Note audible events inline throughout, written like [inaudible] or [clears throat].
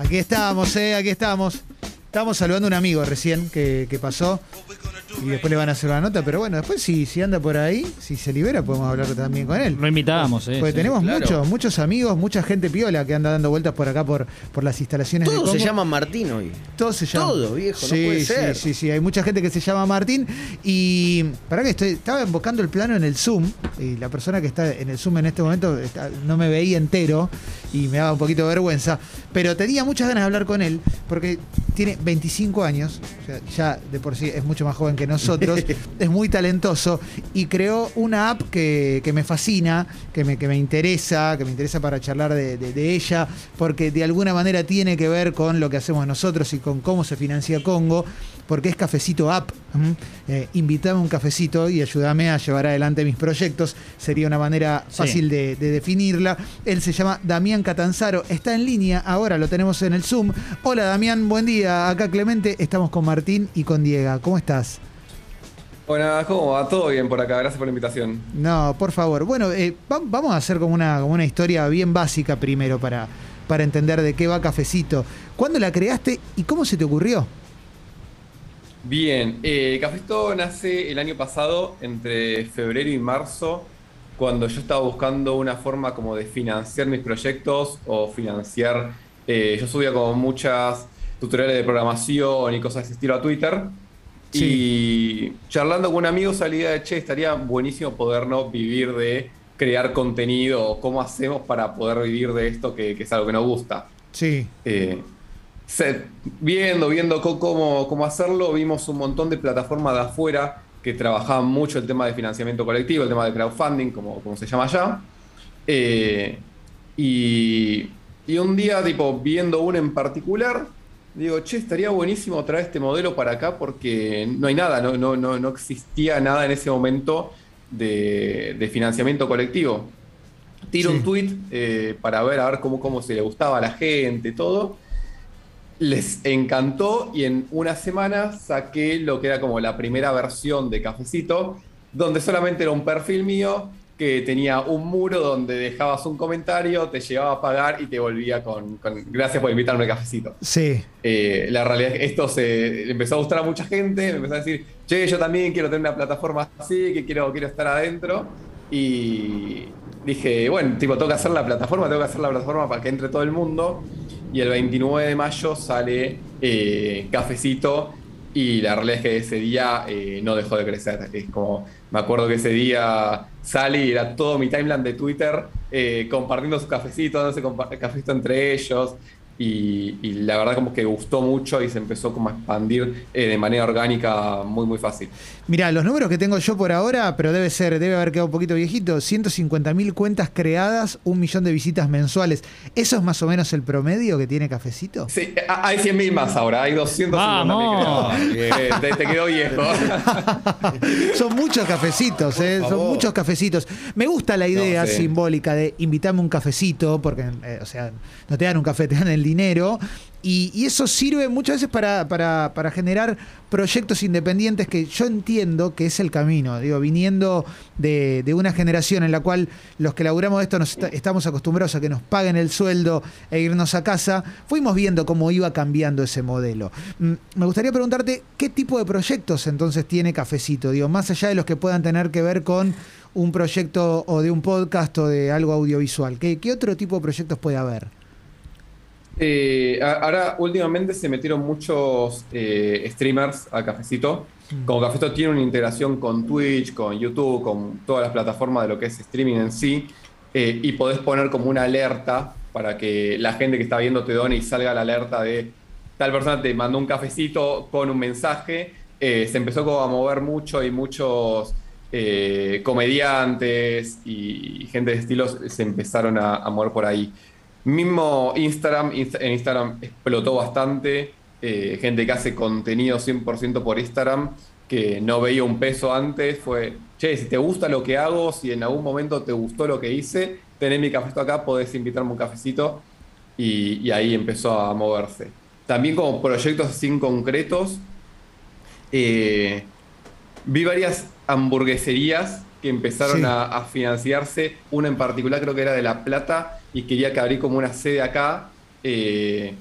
Aquí estamos, eh, aquí estamos. Estamos saludando a un amigo recién que, que pasó y después le van a hacer una nota, pero bueno, después si, si anda por ahí, si se libera, podemos hablar también con él. Lo invitábamos, eh. Porque sí. tenemos claro. muchos, muchos amigos, mucha gente piola que anda dando vueltas por acá por, por las instalaciones de Todo se Congo. llama Martín hoy. Todo se llama. Todo, viejo, no sí, puede sí, ser. Sí, sí, hay mucha gente que se llama Martín. Y para que estoy, estaba invocando el plano en el Zoom. Y la persona que está en el Zoom en este momento está- no me veía entero y me daba un poquito de vergüenza. Pero tenía muchas ganas de hablar con él porque tiene 25 años. o sea, ya de por sí es mucho más joven que nosotros. [laughs] es muy talentoso y creó una app que, que me fascina, que me, que me interesa, que me interesa para charlar de, de- de ella, porque de alguna manera tiene que ver con lo que hacemos nosotros y con cómo se financia Congo, porque es Cafecito App. Eh, invítame a un cafecito y ayúdame a llevar adelante mis proyectos. Sería una manera Sí. fácil de, de definirla. Él se llama Damián Catanzaro, está en línea, ahora lo tenemos en el Zoom. Hola Damián, buen día. Acá Clemente, estamos con Martín y con Diego. ¿Cómo estás? Buenas, ¿cómo va? Todo bien por acá, gracias por la invitación. No, por favor. Bueno, eh, va- vamos a hacer como una, como una historia bien básica primero para, para entender de qué va Cafecito. ¿Cuándo la creaste y cómo se te ocurrió? Bien, eh, Cafesto nace el año pasado, entre febrero y marzo, cuando yo estaba buscando una forma como de financiar mis proyectos o financiar. eh, yo subía como muchas tutoriales de programación y cosas de ese estilo a Twitter. Y charlando con un amigo salía de che, estaría buenísimo podernos vivir de crear contenido, o cómo hacemos para poder vivir de esto que, que es algo que nos gusta. Sí, Eh, se- viendo, viendo cómo, cómo hacerlo, vimos un montón de plataformas de afuera que trabajaban mucho el tema de financiamiento colectivo, el tema de crowdfunding, como, como se llama allá. Eh, y, y un día, tipo, viendo uno en particular, digo, che, estaría buenísimo traer este modelo para acá porque no hay nada, no, no, no, no existía nada en ese momento de, de financiamiento colectivo. Tiro Sí. un tweet eh, para ver a ver cómo, cómo se le gustaba a la gente, todo. Les encantó y en una semana saqué lo que era como la primera versión de Cafecito, donde solamente era un perfil mío que tenía un muro donde dejabas un comentario, te llevaba a pagar y te volvía con, con gracias por invitarme al cafecito. sí. Eh, la realidad es que esto se empezó a gustar a mucha gente, me empezó a decir, che, yo también quiero tener una plataforma así, que quiero, quiero estar adentro. Y dije, bueno, tipo, tengo que hacer la plataforma, tengo que hacer la plataforma para que entre todo el mundo. Y el 29 de mayo sale eh, Cafecito y la realidad es que ese día eh, no dejó de crecer. Es como, me acuerdo que ese día sale era todo mi timeline de Twitter eh, compartiendo su cafecito, dándose cafecito entre ellos. Y, y la verdad como que gustó mucho y se empezó como a expandir eh, de manera orgánica muy muy fácil. Mira, los números que tengo yo por ahora, pero debe ser, debe haber quedado un poquito viejito, 150 mil cuentas creadas, un millón de visitas mensuales. ¿Eso es más o menos el promedio que tiene Cafecito? Sí, hay 100.000 más ahora, hay 250.000 Vamos. creados. Eh, te, te quedó viejo. [laughs] Son muchos cafecitos, ¿eh? son muchos cafecitos. Me gusta la idea No, sí. simbólica de invitarme un cafecito, porque, eh, o sea, no te dan un café, te dan el dinero. Y, eso sirve muchas veces para, para- para generar proyectos independientes que yo entiendo que es el camino. Digo, viniendo de, una generación en la cual los que laburamos esto nos está- estamos acostumbrados a que nos paguen el sueldo e irnos a casa, fuimos viendo cómo iba cambiando ese modelo. Mm, Me gustaría preguntarte qué tipo de proyectos entonces tiene Cafecito, digo, más allá de los que puedan tener que ver con un proyecto o de un podcast o de algo audiovisual. ¿Qué, qué otro tipo de proyectos puede haber? Eh, ahora, últimamente se metieron muchos eh, streamers a Cafecito. Como Cafecito tiene una integración con Twitch, con YouTube, con todas las plataformas de lo que es streaming en sí, eh, y podés poner como una alerta para que la gente que está viendo te done y salga la alerta de tal persona te mandó un cafecito con un mensaje. Se empezó como a mover mucho y muchos comediantes y gente de estilos se empezaron a, a mover por ahí. Mismo Instagram, Insta- en Instagram explotó bastante. eh, gente que hace contenido 100% por Instagram, que no veía un peso antes, fue, che, si te gusta lo que hago, si en algún momento te gustó lo que hice, tenés mi cafecito acá, podés invitarme un cafecito. Y, ahí empezó a moverse. También como proyectos así concretos, eh, vi varias hamburgueserías que empezaron Sí. a, a financiarse. Una en particular creo que era de La Plata y quería que abrí como una sede acá. eh,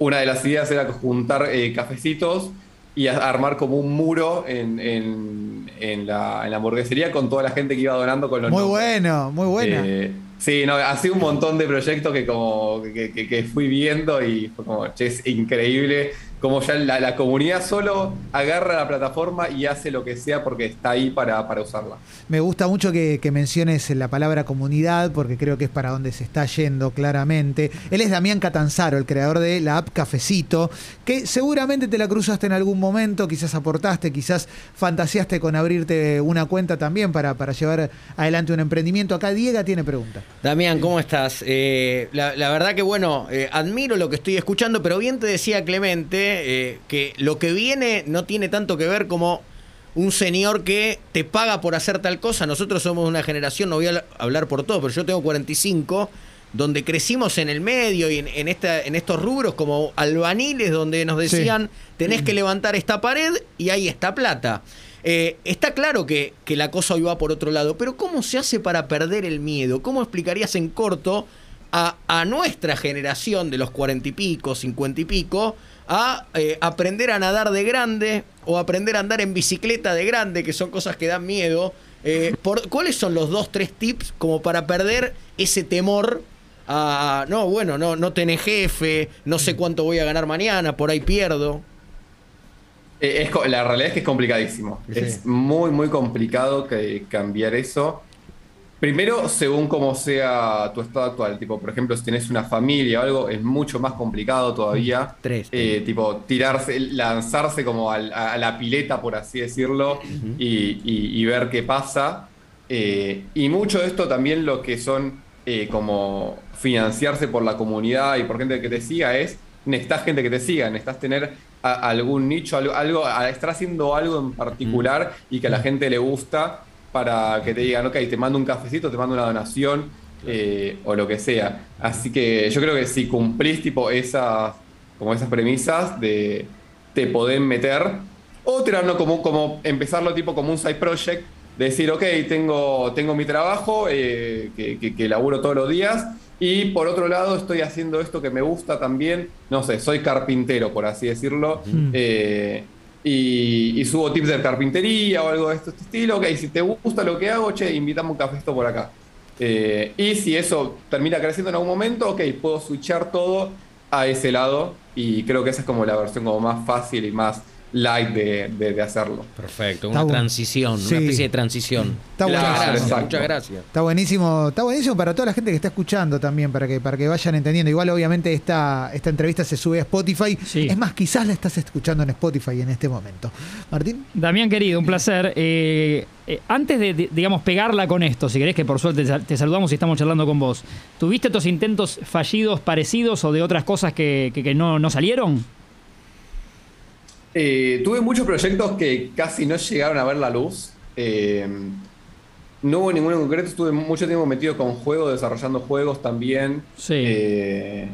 una de las ideas era juntar eh, cafecitos y armar como un muro en, en, la, en, la, hamburguesería con toda la gente que iba donando con los Muy bueno, muy bueno. Eh, sí, no, sido un montón de proyectos que como que, que, fui viendo y fue como, che, es increíble como ya la, comunidad solo agarra la plataforma y hace lo que sea porque está ahí para, usarla. Me gusta mucho que, menciones la palabra comunidad porque creo que es para donde se está yendo claramente. Él es Damián Catanzaro, el creador de la app Cafecito, que seguramente te la cruzaste en algún momento, quizás aportaste, quizás fantaseaste con abrirte una cuenta también para, para llevar adelante un emprendimiento. Acá Diego tiene pregunta. Damián, ¿cómo estás? Eh, la, verdad que bueno, eh, admiro lo que estoy escuchando, pero bien te decía Clemente eh, que lo que viene no tiene tanto que ver como un señor que te paga por hacer tal cosa. Nosotros somos una generación, no voy a hablar por todo, pero yo tengo 45, donde crecimos en el medio y en, esta, en estos rubros como albaniles, donde nos decían, tenés que levantar esta pared y ahí está plata. Eh, está claro que, que la cosa hoy va por otro lado, pero ¿cómo se hace para perder el miedo? ¿Cómo explicarías en corto a, a nuestra generación de los cuarenta y pico, cincuenta y pico, a eh, aprender a nadar de grande o aprender a andar en bicicleta de grande, que son cosas que dan miedo. Eh, por, ¿Cuáles son los dos, tres tips como para perder ese temor a, no, bueno, no, no tenés jefe, no sé cuánto voy a ganar mañana, por ahí pierdo? Eh, es, la realidad es que es complicadísimo. Es muy, muy complicado que cambiar eso. Primero, según cómo sea tu estado actual. Tipo, por ejemplo, si tenés una familia o algo, es mucho más complicado todavía. Tres. Eh, tipo, tirarse, lanzarse como a, la pileta, por así decirlo, y, ver qué pasa. Eh, y mucho de esto también lo que son eh, como financiarse por la comunidad y por gente que te siga es, necesitas gente que te siga, necesitas tener algún nicho, algo, algo, estar haciendo algo en particular y que a la gente le gusta para que te digan, ok, te mando un cafecito, te mando una donación eh, o lo que sea. Así que yo creo que si cumplís tipo esas, como esas premisas de te poder meter o tirarlo como, como empezarlo tipo como un side project, decir, ok, tengo, tengo mi trabajo eh, que, que, laburo todos los días y por otro lado estoy haciendo esto que me gusta también, no sé, soy carpintero, por así decirlo. Eh, y, subo tips de carpintería o algo de este estilo. Ok, si te gusta lo que hago, che, invitame un cafecito por acá. Eh, y si eso termina creciendo en algún momento, ok, puedo switchar todo a ese lado. Y creo que esa es como la versión como más fácil y más light de, hacerlo. Perfecto, una transición, una especie de transición. Está muchas gracias. Está buenísimo, está buenísimo para toda la gente que está escuchando también, para que, para que vayan entendiendo. Igual, obviamente, esta, esta entrevista se sube a Spotify. Es más, quizás la estás escuchando en Spotify en este momento. Martín. Damián, querido, un placer. Eh, eh, antes de, digamos, pegarla con esto, si querés que por suerte te saludamos y estamos charlando con vos, ¿tuviste estos intentos fallidos parecidos o de otras cosas que, que no, no salieron? Eh, tuve muchos proyectos que casi no llegaron a ver la luz. Eh, no hubo ninguno en concreto, estuve mucho tiempo metido con juegos, desarrollando juegos también. Sí. Eh,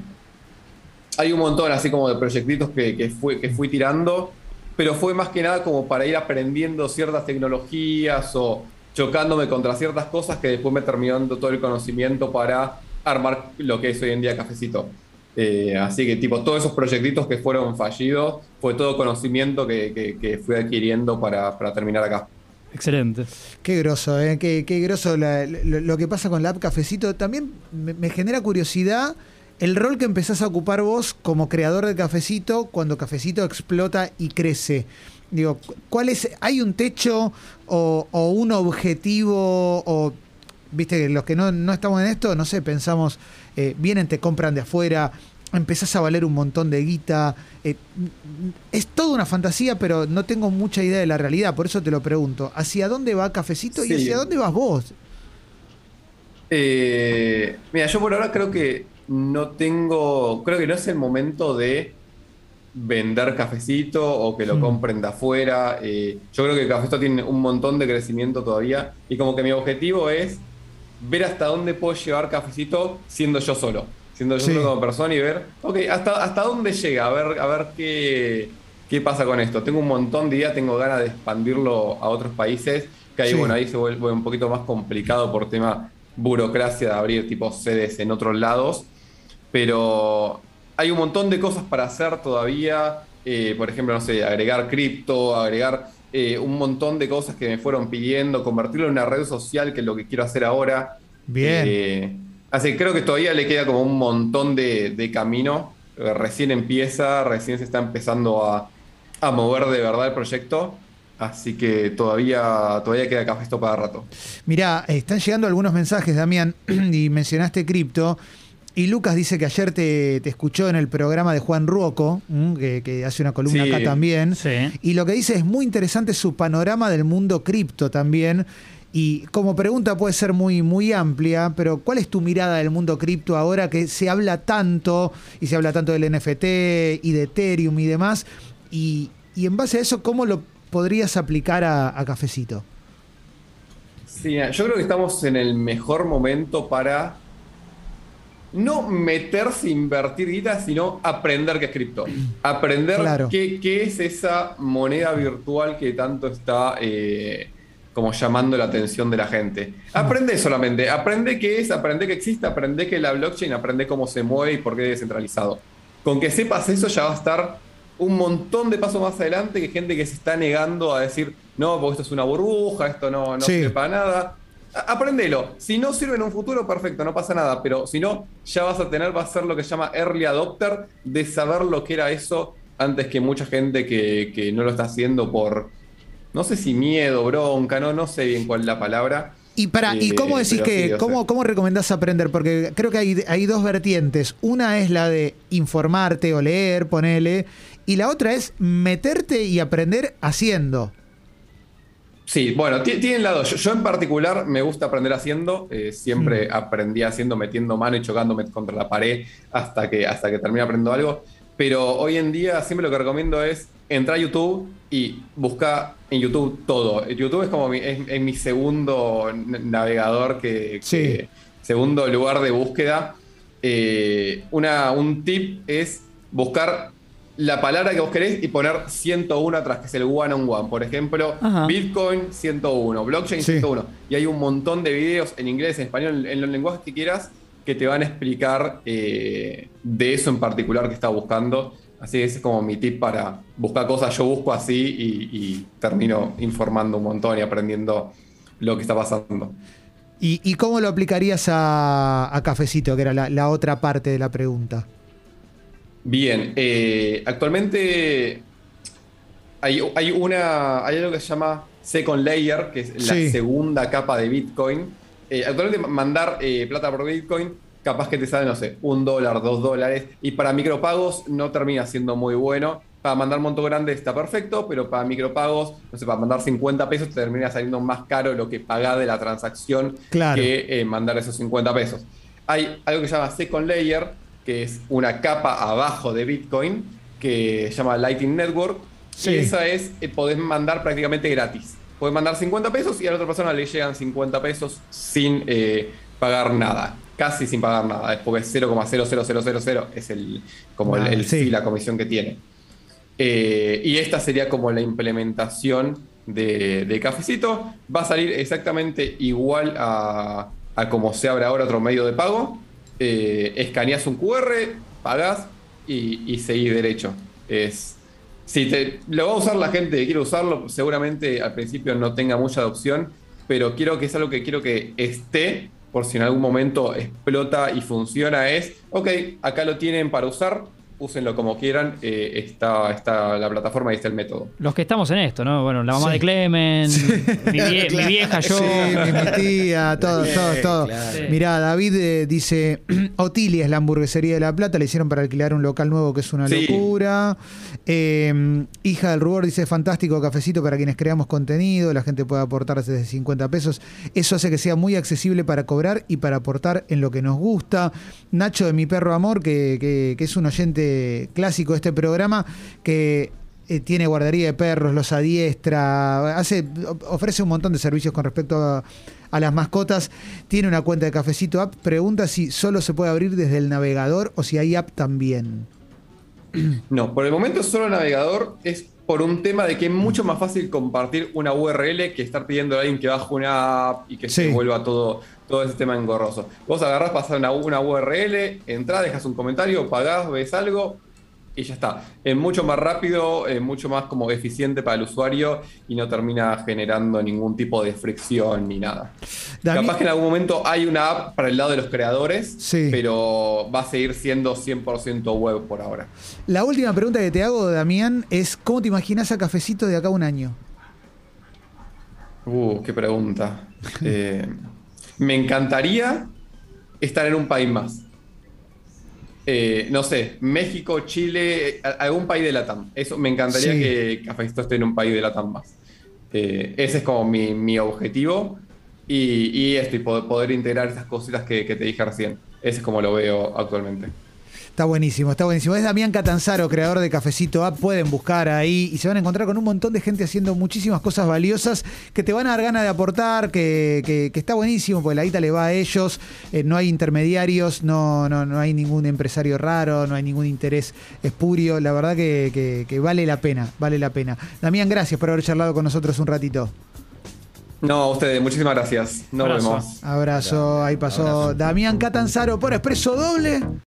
hay un montón así como de proyectitos que, que, que fui tirando, pero fue más que nada como para ir aprendiendo ciertas tecnologías o chocándome contra ciertas cosas que después me terminando todo el conocimiento para armar lo que es hoy en día Cafecito. Eh, así que, tipo, todos esos proyectitos que fueron fallidos fue todo conocimiento que, fui adquiriendo para, terminar acá. Excelente. Qué groso, ¿eh? qué, qué groso lo, que pasa con la app Cafecito. También me, genera curiosidad el rol que empezás a ocupar vos como creador de Cafecito cuando Cafecito explota y crece. Digo, ¿cuál es? ¿Hay un techo o, un objetivo? O, viste, los que no, no estamos en esto, no sé, pensamos eh, vienen, te compran de afuera, empezás a valer un montón de guita. Eh, es toda una fantasía, pero no tengo mucha idea de la realidad, por eso te lo pregunto. ¿Hacia dónde va Cafecito y hacia dónde vas vos? Eh, mira, yo por ahora creo que no tengo, creo que no es el momento de vender cafecito o que lo mm. compren de afuera. yo creo que Cafecito tiene un montón de crecimiento todavía y como que mi objetivo es ver hasta dónde puedo llevar cafecito siendo yo solo. Siendo yo solo como persona y ver, ok, hasta, hasta dónde llega, a ver, a ver qué, qué pasa con esto. Tengo un montón de ideas, tengo ganas de expandirlo a otros países, que ahí, bueno, ahí se vuelve un poquito más complicado por tema burocracia de abrir tipo sedes en otros lados. Pero hay un montón de cosas para hacer todavía. Eh, por ejemplo, no sé, agregar cripto, agregar eh, un montón de cosas que me fueron pidiendo, convertirlo en una red social, que es lo que quiero hacer ahora. Bien. Eh, así que creo que todavía le queda como un montón de, de camino. Eh, Recién empieza, recién se está empezando a, a mover de verdad el proyecto. Así que todavía, todavía queda café esto para rato. Mirá, están llegando algunos mensajes, Damián, [clears throat] y mencionaste cripto. Y Lucas dice que ayer te, te escuchó en el programa de Juan Ruoco, que, que hace una columna Sí. acá también. Sí. Y lo que dice es muy interesante su panorama del mundo cripto también. Y como pregunta puede ser muy, muy amplia, pero ¿cuál es tu mirada del mundo cripto ahora que se habla tanto y se habla tanto del NFT y de Ethereum y demás? Y, y en base a eso, ¿cómo lo podrías aplicar a, a Cafecito? Sí, yo creo que estamos en el mejor momento para no meterse, invertir guita, sino aprender qué es cripto. Aprender Claro. qué, qué es esa moneda virtual que tanto está eh, como llamando la atención de la gente. Aprende solamente, aprende qué es, aprende que existe, aprende que la blockchain, aprende cómo se mueve y por qué es descentralizado. Con que sepas eso ya va a estar un montón de pasos más adelante que gente que se está negando a decir, no, porque esto es una burbuja, esto no, no Sí. sirve para nada. Aprendelo. Si no sirve en un futuro, perfecto, no pasa nada. Pero si no, ya vas a tener, va a ser lo que se llama early adopter, de saber lo que era eso antes que mucha gente que, que no lo está haciendo por, no sé si miedo, bronca, no, no sé bien cuál es la palabra. Y para, ¿y Eh, cómo decís que, sí, cómo, sea. cómo recomendás aprender? Porque creo que hay, hay dos vertientes. Una es la de informarte o leer, ponele, y la otra es meterte y aprender haciendo. Sí, bueno, ti- tienen la dos. Yo, yo en particular me gusta aprender haciendo. eh, siempre aprendí haciendo, metiendo mano y chocándome contra la pared hasta que, hasta que termine aprendiendo algo. Pero hoy en día siempre lo que recomiendo es entrar a YouTube y buscar en YouTube todo. YouTube es como mi, es, es mi segundo navegador que, Sí. que- segundo lugar de búsqueda. Eh, una, un tip es buscar la palabra que vos querés y poner 101 atrás, que es el one on one. Por ejemplo, Ajá. Bitcoin 101, blockchain Sí. 101. Y hay un montón de videos en inglés, en español, en los lenguajes que quieras, que te van a explicar eh, de eso en particular que estás buscando. Así que ese es como mi tip para buscar cosas. Yo busco así y, y termino informando un montón y aprendiendo lo que está pasando. ¿Y, y cómo lo aplicarías a, a Cafecito, que era la, la otra parte de la pregunta? Bien, eh, actualmente hay, hay una, hay algo que se llama Second Layer, que es la Sí. segunda capa de Bitcoin. Eh, actualmente mandar eh, plata por Bitcoin, capaz que te sale, no sé, un dólar, dos dólares, y para micropagos no termina siendo muy bueno. Para mandar monto grande está perfecto, pero para micropagos, no sé, para mandar 50 pesos te termina saliendo más caro lo que pagás de la transacción Claro. que eh, mandar esos 50 pesos. Hay algo que se llama Second Layer, que es una capa abajo de Bitcoin, que se llama Lightning Network. Sí. Y esa es, eh, podés mandar prácticamente gratis. Podés mandar 50 pesos y a la otra persona le llegan 50 pesos sin eh, pagar nada. Casi sin pagar nada. Es porque es 0,00000 es el, como el, Ah, el sí. fee, la comisión que tiene. Eh, y esta sería como la implementación de, de Cafecito. Va a salir exactamente igual a, a como se abre ahora otro medio de pago. Eh, escaneas un QR, pagás y, seguís derecho. Es, si te, lo va a usar la gente que quiere usarlo, seguramente al principio no tenga mucha adopción, pero quiero que es algo que quiero que esté, por si en algún momento explota y funciona, es, ok, acá lo tienen para usar, úsenlo como quieran, eh, está, está la plataforma y está el método. Los que estamos en esto, ¿no? Bueno, la mamá Sí. de Clemen, mi, vie- mi vieja, yo. Sí, mi, tía, todo, todo, todo. claro. Sí. Mirá, David eh, dice, [clears throat] Otilia es la hamburguesería de La Plata, le hicieron para alquilar un local nuevo que es una Sí. locura. Eh, hija del Rubor dice, fantástico cafecito para quienes creamos contenido, la gente puede aportar desde 50 pesos. Eso hace que sea muy accesible para cobrar y para aportar en lo que nos gusta. Nacho de Mi Perro Amor, que, que- que es un oyente clásico de este programa, que eh, tiene guardería de perros, los adiestra, hace, ofrece un montón de servicios con respecto a las mascotas. Tiene una cuenta de Cafecito App. Pregunta si solo se puede abrir desde el navegador o si hay app también. No, por el momento solo navegador es por un tema de que es mucho más fácil compartir una URL que estar pidiendo a alguien que baje una app y que Sí. se vuelva todo, todo ese tema engorroso. Vos agarrás, pasás una, una URL, entrás, dejas un comentario, pagás, ves algo y ya está. Es mucho más rápido, es mucho más como eficiente para el usuario y no termina generando ningún tipo de fricción ni nada. Dami- Capaz que en algún momento hay una app para el lado de los creadores, Sí. pero va a seguir siendo 100% web por ahora. La última pregunta que te hago, Damián, es ¿cómo te imaginas a Cafecito de acá a un año? Uh, qué pregunta. [laughs] Eh, me encantaría estar en un país más. Eh, no sé, México, Chile, algún país de Latam. Eso me encantaría Sí. que Cafecito esté en un país de Latam más. Eh, ese es como mi, mi objetivo. Y, y esto, y po- poder integrar estas cositas que, que te dije recién. Ese es como lo veo actualmente. Está buenísimo, está buenísimo. Es Damián Catanzaro, creador de Cafecito App. Pueden buscar ahí y se van a encontrar con un montón de gente haciendo muchísimas cosas valiosas que te van a dar ganas de aportar, que, que- que está buenísimo, porque la guita le va a ellos. eh, no hay intermediarios, no, no, no hay ningún empresario raro, no hay ningún interés espurio. La verdad que, que- que vale la pena, vale la pena. Damián, gracias por haber charlado con nosotros un ratito. No, a ustedes, muchísimas gracias. Nos Abrazo. vemos. Abrazo, ahí pasó Abrazo. Damián Catanzaro por Expreso Doble.